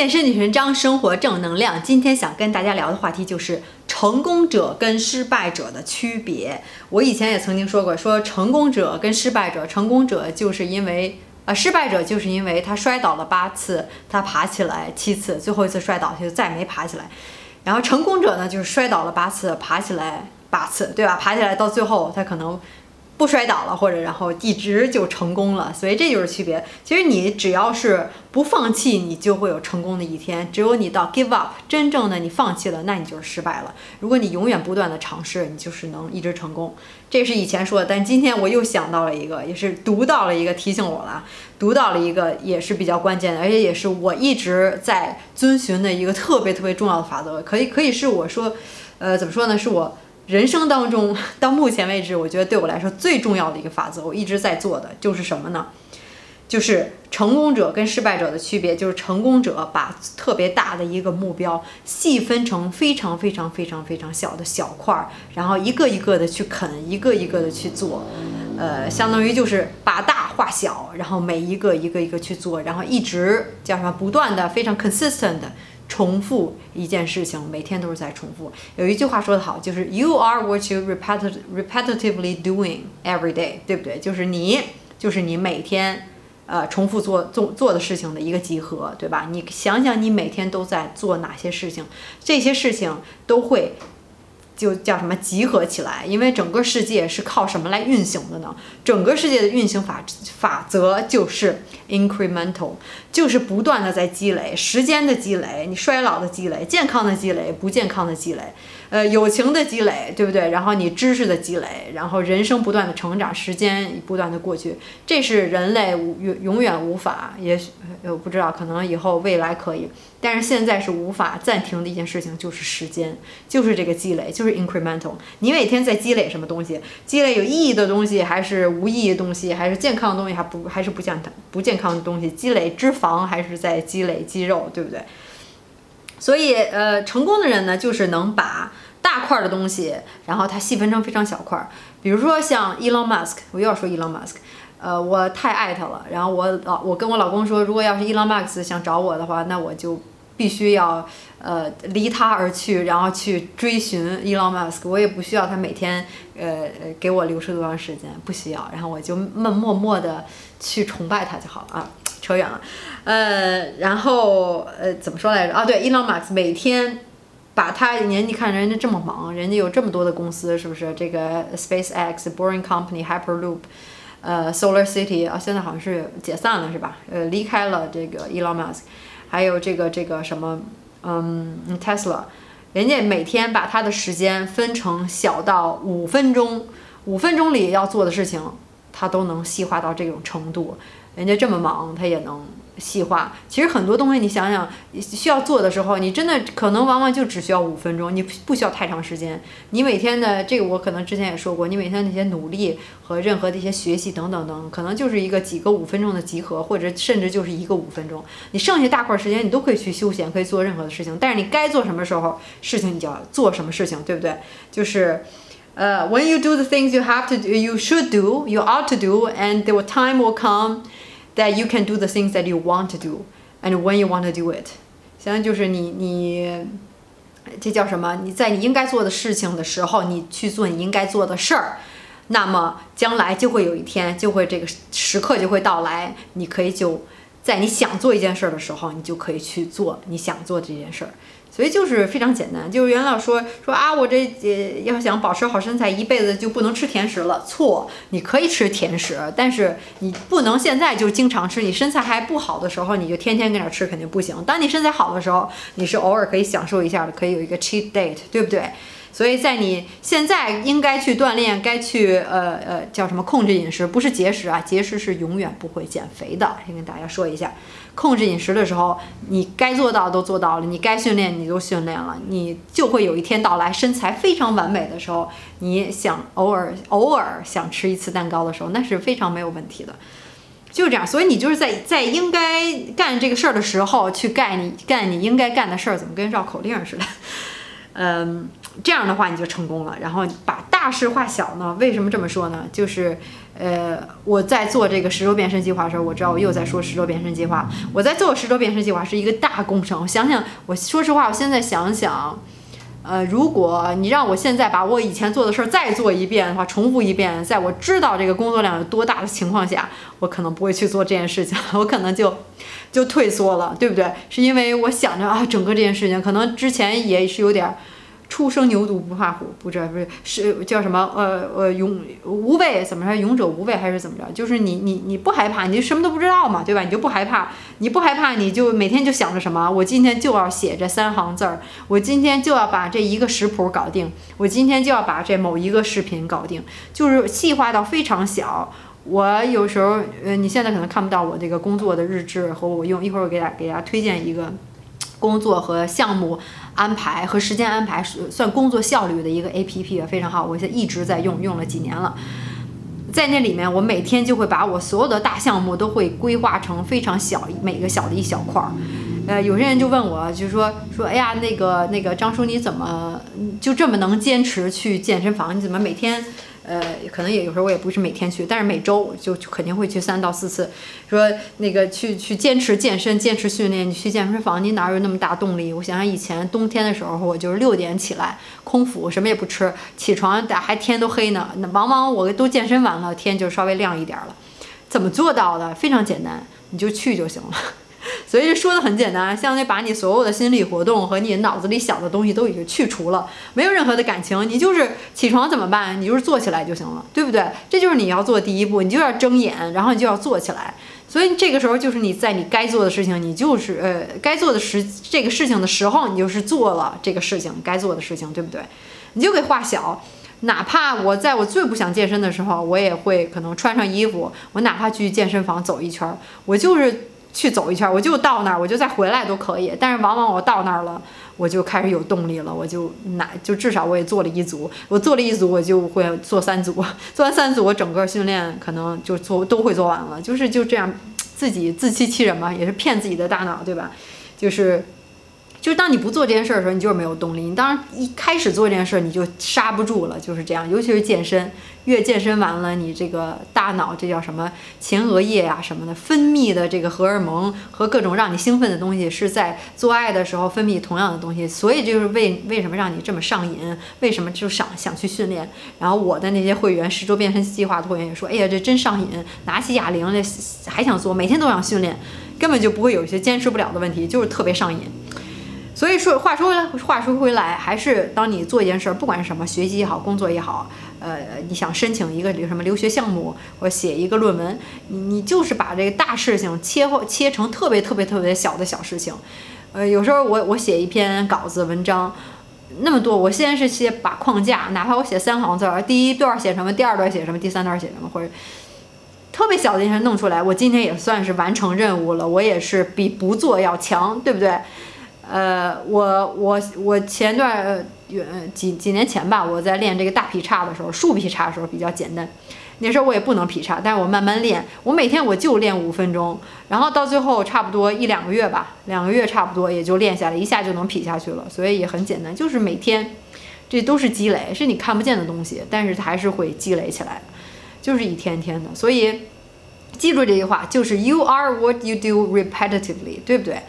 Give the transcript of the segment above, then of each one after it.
健身女神张，生活正能量。今天想跟大家聊的话题就是成功者跟失败者的区别。我以前也曾经说过，说成功者跟失败者，成功者就是因为呃，失败者就是因为他摔倒了八次，他爬起来七次，最后一次摔倒他就再没爬起来。然后成功者呢，就是摔倒了八次，爬起来八次，对吧？爬起来到最后他可能。不摔倒了，或者然后一直就成功了，所以这就是区别。其实你只要是不放弃，你就会有成功的一天。只有你到 give up，真正的你放弃了，那你就是失败了。如果你永远不断的尝试，你就是能一直成功。这是以前说的，但今天我又想到了一个，也是读到了一个提醒我了，读到了一个也是比较关键的，而且也是我一直在遵循的一个特别特别重要的法则。可以可以是我说，呃，怎么说呢？是我。人生当中，到目前为止，我觉得对我来说最重要的一个法则，我一直在做的就是什么呢？就是成功者跟失败者的区别，就是成功者把特别大的一个目标细分成非常非常非常非常小的小块儿，然后一个一个的去啃，一个一个的去做，呃，相当于就是把大化小，然后每一个一个一个去做，然后一直叫什么？不断的非常 consistent。重复一件事情，每天都是在重复。有一句话说得好，就是 "You are what you repetitively doing every day"，对不对？就是你，就是你每天，呃，重复做做做的事情的一个集合，对吧？你想想，你每天都在做哪些事情，这些事情都会。就叫什么集合起来？因为整个世界是靠什么来运行的呢？整个世界的运行法法则就是 incremental，就是不断的在积累，时间的积累，你衰老的积累，健康的积累，不健康的积累。呃，友情的积累，对不对？然后你知识的积累，然后人生不断的成长，时间不断的过去，这是人类永永远无法，也许我不知道，可能以后未来可以，但是现在是无法暂停的一件事情，就是时间，就是这个积累，就是 incremental。你每天在积累什么东西？积累有意义的东西，还是无意义的东西？还是健康的东西？还不还是不健康不健康的东西？积累脂肪还是在积累肌肉？对不对？所以，呃，成功的人呢，就是能把大块的东西，然后它细分成非常小块儿。比如说像 Elon Musk，我又要说 Elon Musk，呃，我太爱他了。然后我老，我跟我老公说，如果要是 Elon Musk 想找我的话，那我就必须要，呃，离他而去，然后去追寻 Elon Musk。我也不需要他每天，呃，给我流逝多长时间，不需要。然后我就默默默的去崇拜他就好了啊。扯远了，呃，然后呃，怎么说来着？啊，对，Elon Musk 每天把他，人你看人家这么忙，人家有这么多的公司，是不是？这个 SpaceX、Boring Company、Hyperloop、呃，Solar City 啊，现在好像是解散了，是吧？呃，离开了这个 Elon Musk，还有这个这个什么，嗯，Tesla，人家每天把他的时间分成小到五分钟，五分钟里要做的事情，他都能细化到这种程度。人家这么忙，他也能细化。其实很多东西，你想想，需要做的时候，你真的可能往往就只需要五分钟，你不需要太长时间。你每天的这个，我可能之前也说过，你每天那些努力和任何的一些学习等等等，可能就是一个几个五分钟的集合，或者甚至就是一个五分钟。你剩下大块时间，你都可以去休闲，可以做任何的事情。但是你该做什么时候事情，你就要做什么事情，对不对？就是。呃，when you do the things you have to do, you should do, you ought to do, and the time will come that you can do the things that you want to do, and when you want to do it，现在就是你你，这叫什么？你在你应该做的事情的时候，你去做你应该做的事儿，那么将来就会有一天，就会这个时刻就会到来，你可以就在你想做一件事儿的时候，你就可以去做你想做这件事儿。所以就是非常简单，就是袁老说说啊，我这呃要想保持好身材，一辈子就不能吃甜食了。错，你可以吃甜食，但是你不能现在就经常吃。你身材还不好的时候，你就天天跟那吃，肯定不行。当你身材好的时候，你是偶尔可以享受一下的，可以有一个 cheat date，对不对？所以在你现在应该去锻炼，该去呃呃叫什么控制饮食，不是节食啊，节食是永远不会减肥的。先跟大家说一下，控制饮食的时候，你该做到都做到了，你该训练你都训练了，你就会有一天到来，身材非常完美的时候，你想偶尔偶尔想吃一次蛋糕的时候，那是非常没有问题的。就这样，所以你就是在在应该干这个事儿的时候去干你干你应该干的事儿，怎么跟绕口令似的？嗯，这样的话你就成功了。然后把大事化小呢？为什么这么说呢？就是，呃，我在做这个十周变身计划的时候，我知道我又在说十周变身计划。我在做十周变身计划是一个大工程。我想想，我说实话，我现在想想。呃，如果你让我现在把我以前做的事儿再做一遍的话，重复一遍，在我知道这个工作量有多大的情况下，我可能不会去做这件事情，我可能就就退缩了，对不对？是因为我想着啊，整个这件事情可能之前也是有点。初生牛犊不怕虎，不知道不是是叫什么？呃呃，勇无畏怎么说？勇者无畏还是怎么着？就是你你你不害怕，你就什么都不知道嘛，对吧？你就不害怕，你不害怕，你就每天就想着什么？我今天就要写这三行字儿，我今天就要把这一个食谱搞定，我今天就要把这某一个视频搞定，就是细化到非常小。我有时候，呃，你现在可能看不到我这个工作的日志和我用，一会儿我给大家给大家推荐一个。工作和项目安排和时间安排是算工作效率的一个 A P P 非常好，我现在一直在用，用了几年了。在那里面，我每天就会把我所有的大项目都会规划成非常小，每个小的一小块儿。呃，有些人就问我，就说说，哎呀，那个那个张叔，你怎么就这么能坚持去健身房？你怎么每天？呃，可能也有时候我也不是每天去，但是每周就肯定会去三到四次。说那个去去坚持健身、坚持训练，你去健身房，你哪有那么大动力？我想想以前冬天的时候，我就是六点起来空腹，什么也不吃，起床还天都黑呢。那往往我都健身完了，天就稍微亮一点了。怎么做到的？非常简单，你就去就行了。所以说的很简单，相当于把你所有的心理活动和你脑子里想的东西都已经去除了，没有任何的感情，你就是起床怎么办？你就是坐起来就行了，对不对？这就是你要做的第一步，你就要睁眼，然后你就要坐起来。所以这个时候就是你在你该做的事情，你就是呃该做的时这个事情的时候，你就是做了这个事情该做的事情，对不对？你就给画小，哪怕我在我最不想健身的时候，我也会可能穿上衣服，我哪怕去健身房走一圈，我就是。去走一圈，我就到那儿，我就再回来都可以。但是往往我到那儿了，我就开始有动力了，我就哪就至少我也做了一组，我做了一组，我就会做三组，做完三组，我整个训练可能就做都会做完了。就是就这样，自己自欺欺人嘛，也是骗自己的大脑，对吧？就是。就是当你不做这件事儿的时候，你就是没有动力。你当一开始做这件事儿，你就刹不住了，就是这样。尤其是健身，越健身完了，你这个大脑这叫什么前额叶呀什么的，分泌的这个荷尔蒙和各种让你兴奋的东西，是在做爱的时候分泌同样的东西。所以就是为为什么让你这么上瘾？为什么就想想去训练？然后我的那些会员十周变身计划的会员也说：“哎呀，这真上瘾，拿起哑铃来还想做，每天都想训练，根本就不会有一些坚持不了的问题，就是特别上瘾。”所以说，话说回来，话说回来，还是当你做一件事儿，不管是什么，学习也好，工作也好，呃，你想申请一个什么留学项目，或写一个论文，你你就是把这个大事情切切成特别特别特别小的小事情。呃，有时候我我写一篇稿子文章，那么多，我先是写把框架，哪怕我写三行字儿，第一段写什么，第二段写什么，第三段写什么，或者特别小的一件事弄出来，我今天也算是完成任务了，我也是比不做要强，对不对？呃，我我我前段呃几几年前吧，我在练这个大劈叉的时候，竖劈叉的时候比较简单。那时候我也不能劈叉，但是我慢慢练，我每天我就练五分钟，然后到最后差不多一两个月吧，两个月差不多也就练下来，一下就能劈下去了。所以也很简单，就是每天，这都是积累，是你看不见的东西，但是它还是会积累起来，就是一天天的。所以记住这句话，就是 You are what you do repetitively，对不对？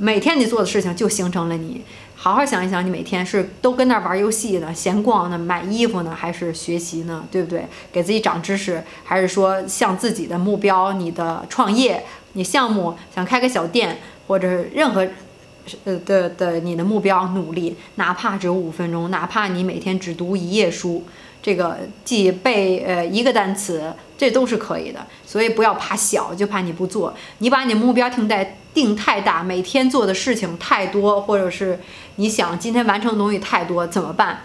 每天你做的事情就形成了你。好好想一想，你每天是都跟那儿玩游戏呢、闲逛呢、买衣服呢，还是学习呢？对不对？给自己长知识，还是说向自己的目标、你的创业、你项目想开个小店，或者任何呃的的你的目标努力，哪怕只有五分钟，哪怕你每天只读一页书。这个记背呃一个单词，这都是可以的，所以不要怕小，就怕你不做。你把你目标定在定太大，每天做的事情太多，或者是你想今天完成的东西太多，怎么办？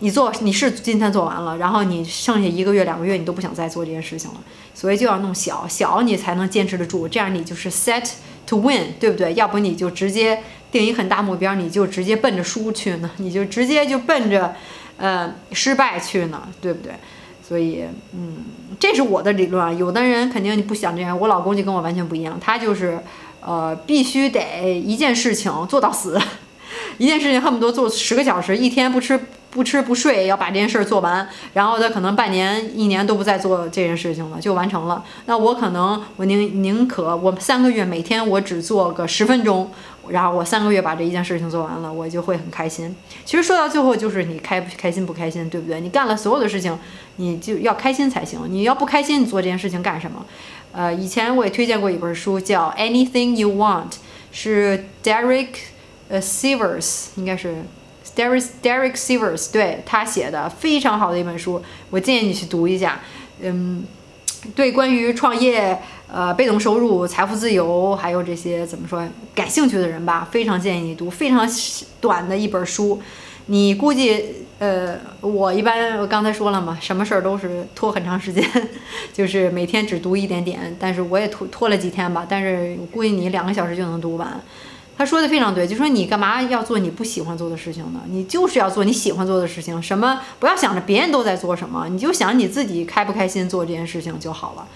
你做你是今天做完了，然后你剩下一个月两个月你都不想再做这件事情了，所以就要弄小小，你才能坚持得住。这样你就是 set to win，对不对？要不你就直接定一很大目标，你就直接奔着输去呢，你就直接就奔着。呃，失败去呢，对不对？所以，嗯，这是我的理论啊。有的人肯定你不想这样，我老公就跟我完全不一样，他就是，呃，必须得一件事情做到死，一件事情恨不得做十个小时，一天不吃不吃不睡要把这件事儿做完，然后他可能半年一年都不再做这件事情了，就完成了。那我可能我宁宁可我三个月每天我只做个十分钟，然后我三个月把这一件事情做完了，我就会很开心。其实说到最后就是你开不开心不开心，对不对？你干了所有的事情，你就要开心才行。你要不开心，你做这件事情干什么？呃，以前我也推荐过一本书叫《Anything You Want》，是 Derek 呃 Sivers 应该是。Derek Derek Sivers 对他写的非常好的一本书，我建议你去读一下。嗯，对，关于创业、呃，被动收入、财富自由，还有这些怎么说感兴趣的人吧，非常建议你读。非常短的一本书，你估计呃，我一般我刚才说了嘛，什么事儿都是拖很长时间，就是每天只读一点点。但是我也拖拖了几天吧，但是我估计你两个小时就能读完。他说的非常对，就说你干嘛要做你不喜欢做的事情呢？你就是要做你喜欢做的事情。什么不要想着别人都在做什么，你就想你自己开不开心做这件事情就好了。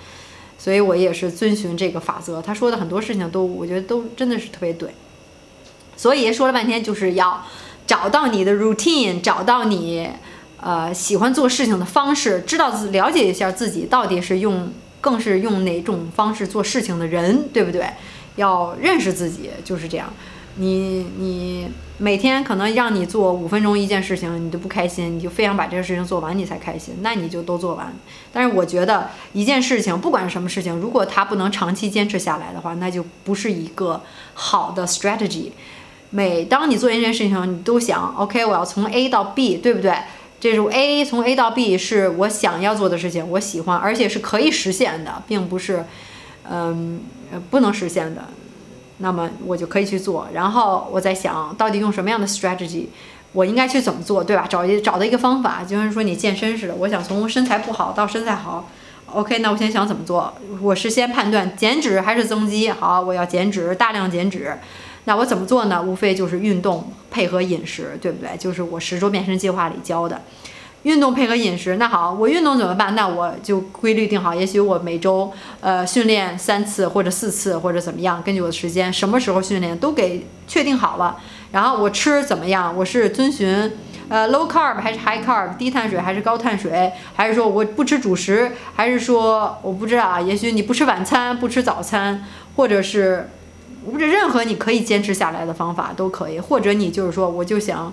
所以我也是遵循这个法则。他说的很多事情都，我觉得都真的是特别对。所以说了半天，就是要找到你的 routine，找到你呃喜欢做事情的方式，知道自了解一下自己到底是用更是用哪种方式做事情的人，对不对？要认识自己就是这样，你你每天可能让你做五分钟一件事情，你都不开心，你就非想把这个事情做完你才开心，那你就都做完。但是我觉得一件事情不管是什么事情，如果它不能长期坚持下来的话，那就不是一个好的 strategy。每当你做一件事情，你都想，OK，我要从 A 到 B，对不对？这种 A 从 A 到 B 是我想要做的事情，我喜欢，而且是可以实现的，并不是。嗯，不能实现的，那么我就可以去做。然后我在想到底用什么样的 strategy，我应该去怎么做，对吧？找一找到一个方法，就像说你健身似的，我想从身材不好到身材好，OK，那我先想怎么做？我是先判断减脂还是增肌？好，我要减脂，大量减脂，那我怎么做呢？无非就是运动配合饮食，对不对？就是我十周变身计划里教的。运动配合饮食，那好，我运动怎么办？那我就规律定好，也许我每周呃训练三次或者四次或者怎么样，根据我的时间，什么时候训练都给确定好了。然后我吃怎么样？我是遵循呃 low carb 还是 high carb，低碳水还是高碳水，还是说我不吃主食，还是说我不知道啊？也许你不吃晚餐，不吃早餐，或者是我不知任何你可以坚持下来的方法都可以，或者你就是说我就想。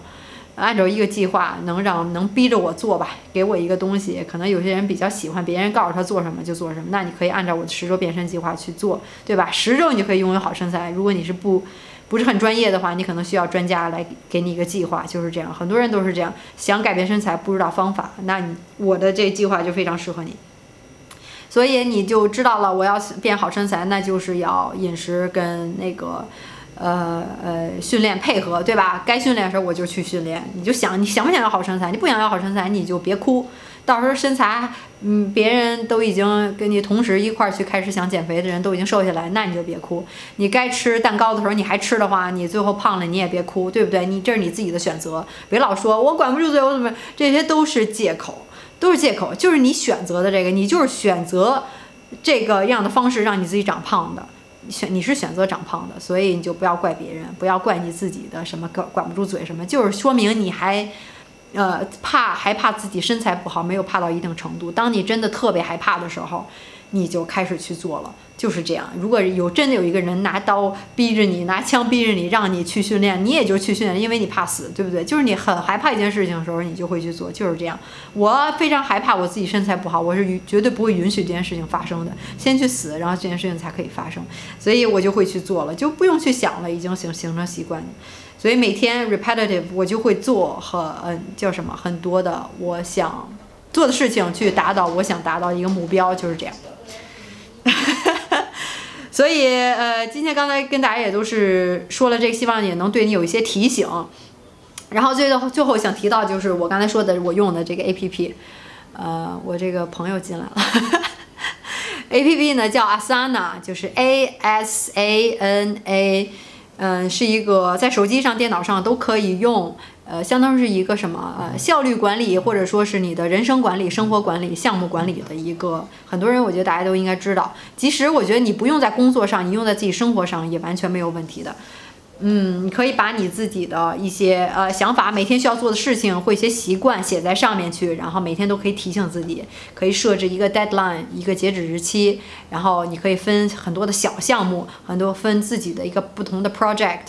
按照一个计划，能让能逼着我做吧，给我一个东西。可能有些人比较喜欢别人告诉他做什么就做什么，那你可以按照我的十周变身计划去做，对吧？十周你就可以拥有好身材。如果你是不不是很专业的话，你可能需要专家来给你一个计划，就是这样。很多人都是这样，想改变身材不知道方法，那你我的这计划就非常适合你。所以你就知道了，我要变好身材，那就是要饮食跟那个。呃呃，训练配合，对吧？该训练的时候我就去训练。你就想，你想不想要好身材？你不想要好身材，你就别哭。到时候身材，嗯，别人都已经跟你同时一块儿去开始想减肥的人都已经瘦下来，那你就别哭。你该吃蛋糕的时候你还吃的话，你最后胖了你也别哭，对不对？你这是你自己的选择，别老说我管不住嘴，我怎么？这些都是借口，都是借口。就是你选择的这个，你就是选择这个样的方式让你自己长胖的。选你是选择长胖的，所以你就不要怪别人，不要怪你自己的什么管管不住嘴什么，就是说明你还，呃怕还怕自己身材不好，没有怕到一定程度。当你真的特别害怕的时候。你就开始去做了，就是这样。如果有真的有一个人拿刀逼着你，拿枪逼着你，让你去训练，你也就去训练，因为你怕死，对不对？就是你很害怕一件事情的时候，你就会去做，就是这样。我非常害怕我自己身材不好，我是绝对不会允许这件事情发生的。先去死，然后这件事情才可以发生，所以我就会去做了，就不用去想了，已经形形成习惯了。所以每天 repetitive 我就会做和嗯叫什么很多的我想做的事情，去达到我想达到一个目标，就是这样。所以，呃，今天刚才跟大家也都是说了这个，希望也能对你有一些提醒。然后最后最后想提到就是我刚才说的我用的这个 A P P，呃，我这个朋友进来了，A P P 呢叫 Asana，就是 A S A N A，嗯，是一个在手机上、电脑上都可以用。呃，相当于是一个什么呃效率管理，或者说是你的人生管理、生活管理、项目管理的一个，很多人我觉得大家都应该知道。即使我觉得你不用在工作上，你用在自己生活上也完全没有问题的。嗯，你可以把你自己的一些呃想法，每天需要做的事情或一些习惯写在上面去，然后每天都可以提醒自己，可以设置一个 deadline，一个截止日期，然后你可以分很多的小项目，很多分自己的一个不同的 project，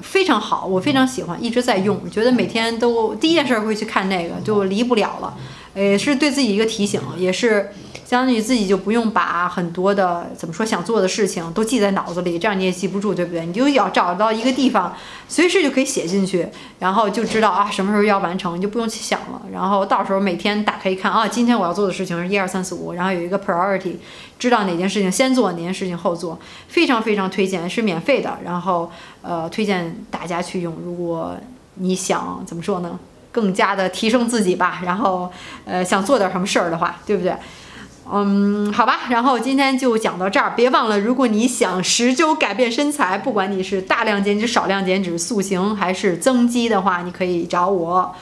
非常好，我非常喜欢，一直在用，觉得每天都第一件事会去看那个，就离不了了，也是对自己一个提醒，也是。相当于自己就不用把很多的怎么说想做的事情都记在脑子里，这样你也记不住，对不对？你就要找到一个地方，随时就可以写进去，然后就知道啊什么时候要完成，你就不用去想了。然后到时候每天打开一看啊，今天我要做的事情是一二三四五，然后有一个 priority，知道哪件事情先做，哪件事情后做，非常非常推荐，是免费的。然后呃，推荐大家去用。如果你想怎么说呢，更加的提升自己吧，然后呃想做点什么事儿的话，对不对？嗯，好吧，然后今天就讲到这儿。别忘了，如果你想十周改变身材，不管你是大量减脂、少量减脂、塑形还是增肌的话，你可以找我。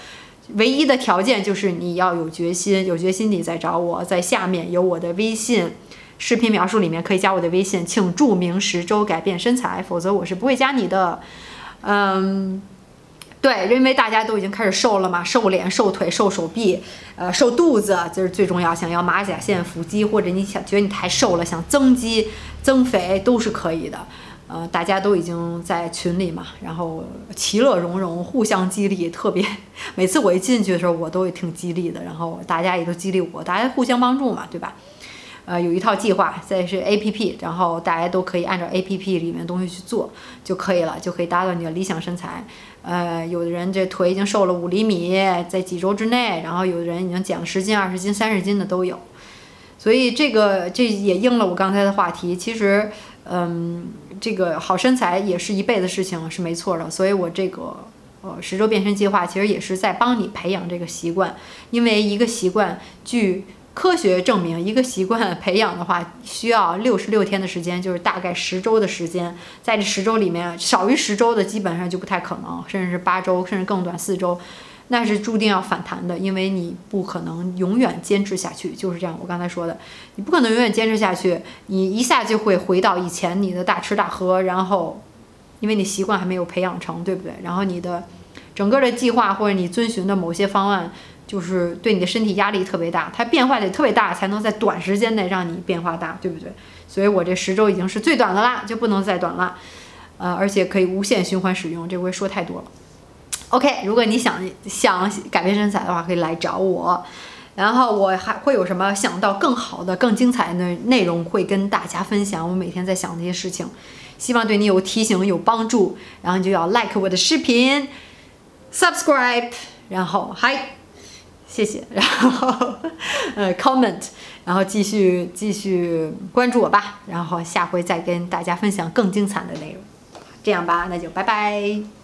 唯一的条件就是你要有决心，有决心你再找我。在下面有我的微信，视频描述里面可以加我的微信，请注明十周改变身材，否则我是不会加你的。嗯。对，因为大家都已经开始瘦了嘛，瘦脸、瘦腿、瘦手臂，呃，瘦肚子，这是最重要。想要马甲线、腹肌，或者你想觉得你太瘦了，想增肌、增肥都是可以的。呃，大家都已经在群里嘛，然后其乐融融，互相激励，特别。每次我一进去的时候，我都也挺激励的，然后大家也都激励我，大家互相帮助嘛，对吧？呃，有一套计划，再是 A P P，然后大家都可以按照 A P P 里面的东西去做就可以了，就可以达到你的理想身材。呃，有的人这腿已经瘦了五厘米，在几周之内，然后有的人已经减了十斤、二十斤、三十斤的都有。所以这个这也应了我刚才的话题。其实，嗯，这个好身材也是一辈子事情，是没错的。所以我这个呃十周变身计划，其实也是在帮你培养这个习惯，因为一个习惯据。科学证明，一个习惯培养的话，需要六十六天的时间，就是大概十周的时间。在这十周里面，少于十周的基本上就不太可能，甚至是八周，甚至更短四周，那是注定要反弹的，因为你不可能永远坚持下去。就是这样，我刚才说的，你不可能永远坚持下去，你一下就会回到以前你的大吃大喝，然后，因为你习惯还没有培养成，对不对？然后你的整个的计划或者你遵循的某些方案。就是对你的身体压力特别大，它变化得特别大，才能在短时间内让你变化大，对不对？所以我这十周已经是最短的啦，就不能再短了，呃，而且可以无限循环使用，这回说太多了。OK，如果你想想改变身材的话，可以来找我，然后我还会有什么想到更好的、更精彩的内容会跟大家分享。我每天在想那些事情，希望对你有提醒、有帮助。然后你就要 like 我的视频，subscribe，然后还。谢谢，然后呃，comment，然后继续继续关注我吧，然后下回再跟大家分享更精彩的内容，这样吧，那就拜拜。